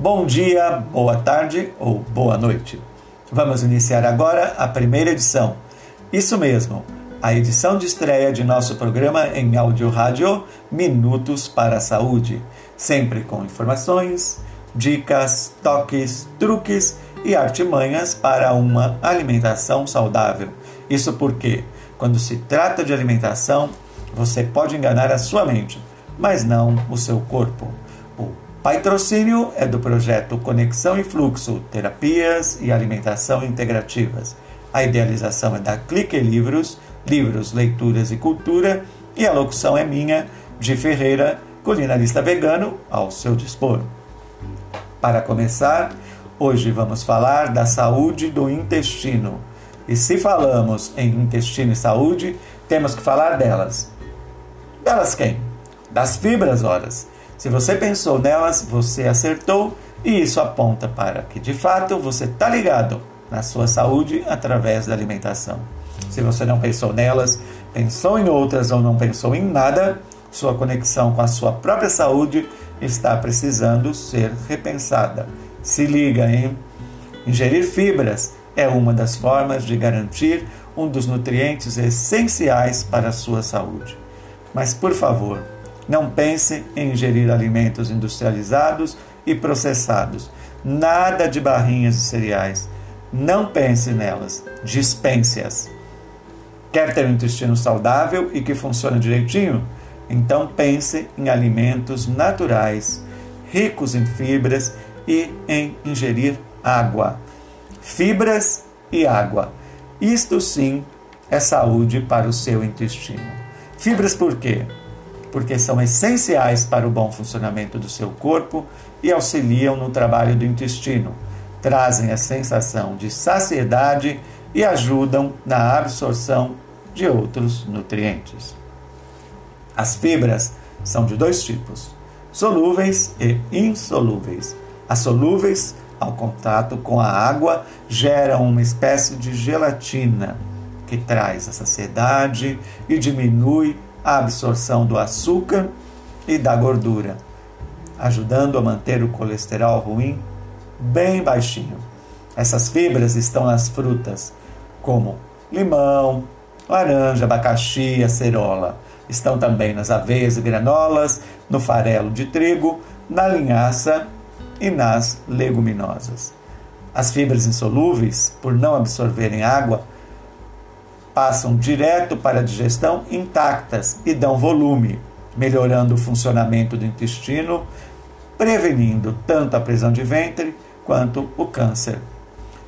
Bom dia, boa tarde ou boa noite. Vamos iniciar agora a primeira edição. Isso mesmo, a edição de estreia de nosso programa em áudio rádio Minutos para a Saúde, sempre com informações, dicas, toques, truques e artimanhas para uma alimentação saudável. Isso porque, quando se trata de alimentação, você pode enganar a sua mente, mas não o seu corpo. Patrocínio é do projeto Conexão e Fluxo, Terapias e Alimentação Integrativas. A idealização é da Clique Livros, Livros, Leituras e Cultura, e a locução é minha, de Ferreira, culinarista vegano, ao seu dispor. Para começar, hoje vamos falar da saúde do intestino. E se falamos em intestino e saúde, temos que falar delas. Delas quem? Das fibras, horas se você pensou nelas, você acertou e isso aponta para que de fato você está ligado na sua saúde através da alimentação. Se você não pensou nelas, pensou em outras ou não pensou em nada, sua conexão com a sua própria saúde está precisando ser repensada. Se liga, hein? Ingerir fibras é uma das formas de garantir um dos nutrientes essenciais para a sua saúde. Mas por favor, não pense em ingerir alimentos industrializados e processados. Nada de barrinhas de cereais. Não pense nelas. Dispense-as. Quer ter um intestino saudável e que funcione direitinho? Então pense em alimentos naturais, ricos em fibras e em ingerir água. Fibras e água. Isto sim é saúde para o seu intestino. Fibras por quê? Porque são essenciais para o bom funcionamento do seu corpo e auxiliam no trabalho do intestino, trazem a sensação de saciedade e ajudam na absorção de outros nutrientes. As fibras são de dois tipos: solúveis e insolúveis. As solúveis, ao contato com a água, geram uma espécie de gelatina que traz a saciedade e diminui a absorção do açúcar e da gordura, ajudando a manter o colesterol ruim bem baixinho. Essas fibras estão nas frutas, como limão, laranja, abacaxi, acerola. Estão também nas aveias e granolas, no farelo de trigo, na linhaça e nas leguminosas. As fibras insolúveis, por não absorverem água, passam direto para a digestão intactas e dão volume, melhorando o funcionamento do intestino, prevenindo tanto a prisão de ventre quanto o câncer.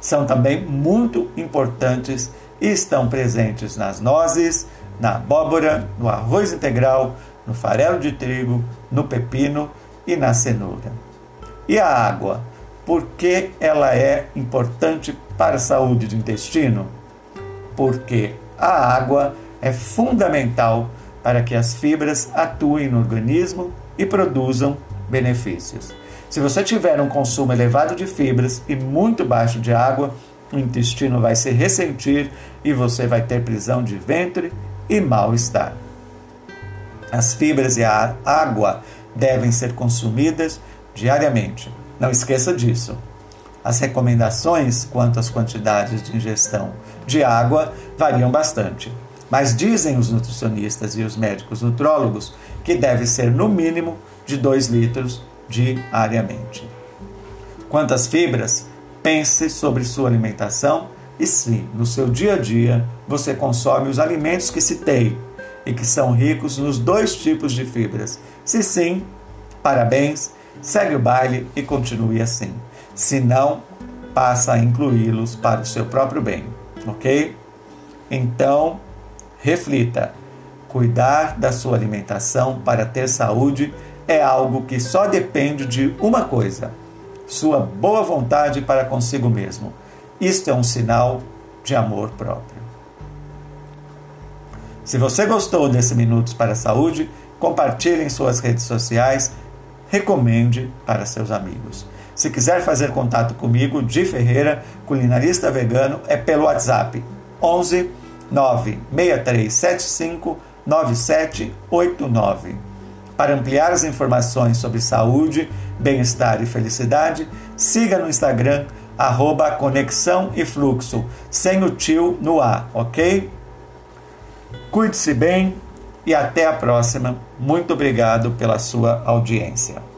São também muito importantes e estão presentes nas nozes, na abóbora, no arroz integral, no farelo de trigo, no pepino e na cenoura. E a água? Por que ela é importante para a saúde do intestino? Porque a água é fundamental para que as fibras atuem no organismo e produzam benefícios. Se você tiver um consumo elevado de fibras e muito baixo de água, o intestino vai se ressentir e você vai ter prisão de ventre e mal-estar. As fibras e a água devem ser consumidas diariamente. Não esqueça disso. As recomendações quanto às quantidades de ingestão de água variam bastante, mas dizem os nutricionistas e os médicos nutrólogos que deve ser no mínimo de 2 litros diariamente. Quantas fibras? Pense sobre sua alimentação e se no seu dia a dia você consome os alimentos que citei e que são ricos nos dois tipos de fibras. Se sim, parabéns, segue o baile e continue assim se não, passa a incluí-los para o seu próprio bem, ok? Então, reflita. Cuidar da sua alimentação para ter saúde é algo que só depende de uma coisa: sua boa vontade para consigo mesmo. Isto é um sinal de amor próprio. Se você gostou desse Minutos para a Saúde, compartilhe em suas redes sociais, recomende para seus amigos. Se quiser fazer contato comigo, de Ferreira, culinarista vegano, é pelo WhatsApp 11 96375 9789. Para ampliar as informações sobre saúde, bem-estar e felicidade, siga no Instagram arroba Conexão e Fluxo, sem o tio no A, ok? Cuide-se bem e até a próxima. Muito obrigado pela sua audiência.